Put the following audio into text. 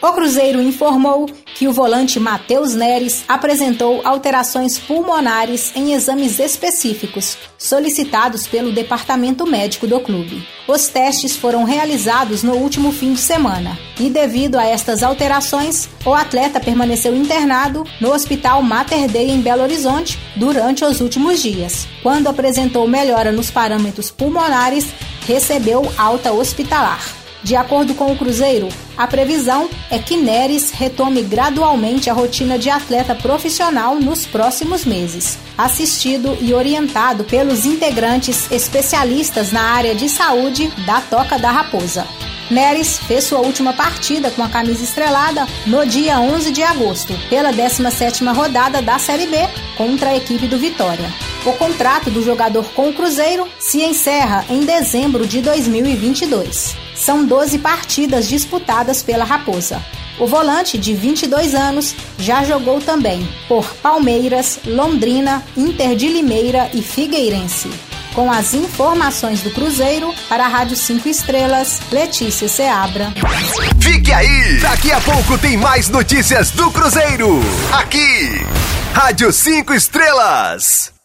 O Cruzeiro informou que o volante Matheus Neres apresentou alterações pulmonares em exames específicos solicitados pelo departamento médico do clube. Os testes foram realizados no último fim de semana e, devido a estas alterações, o atleta permaneceu internado no Hospital Mater Dei em Belo Horizonte durante os últimos dias. Quando apresentou melhora nos parâmetros pulmonares, recebeu alta hospitalar. De acordo com o Cruzeiro, a previsão é que Neres retome gradualmente a rotina de atleta profissional nos próximos meses, assistido e orientado pelos integrantes especialistas na área de saúde da Toca da Raposa. Neres fez sua última partida com a camisa estrelada no dia 11 de agosto, pela 17ª rodada da Série B, contra a equipe do Vitória. O contrato do jogador com o Cruzeiro se encerra em dezembro de 2022. São 12 partidas disputadas pela Raposa. O volante, de 22 anos, já jogou também por Palmeiras, Londrina, Inter de Limeira e Figueirense com as informações do Cruzeiro para a Rádio 5 Estrelas, Letícia Seabra. Fique aí! Daqui a pouco tem mais notícias do Cruzeiro. Aqui, Rádio 5 Estrelas.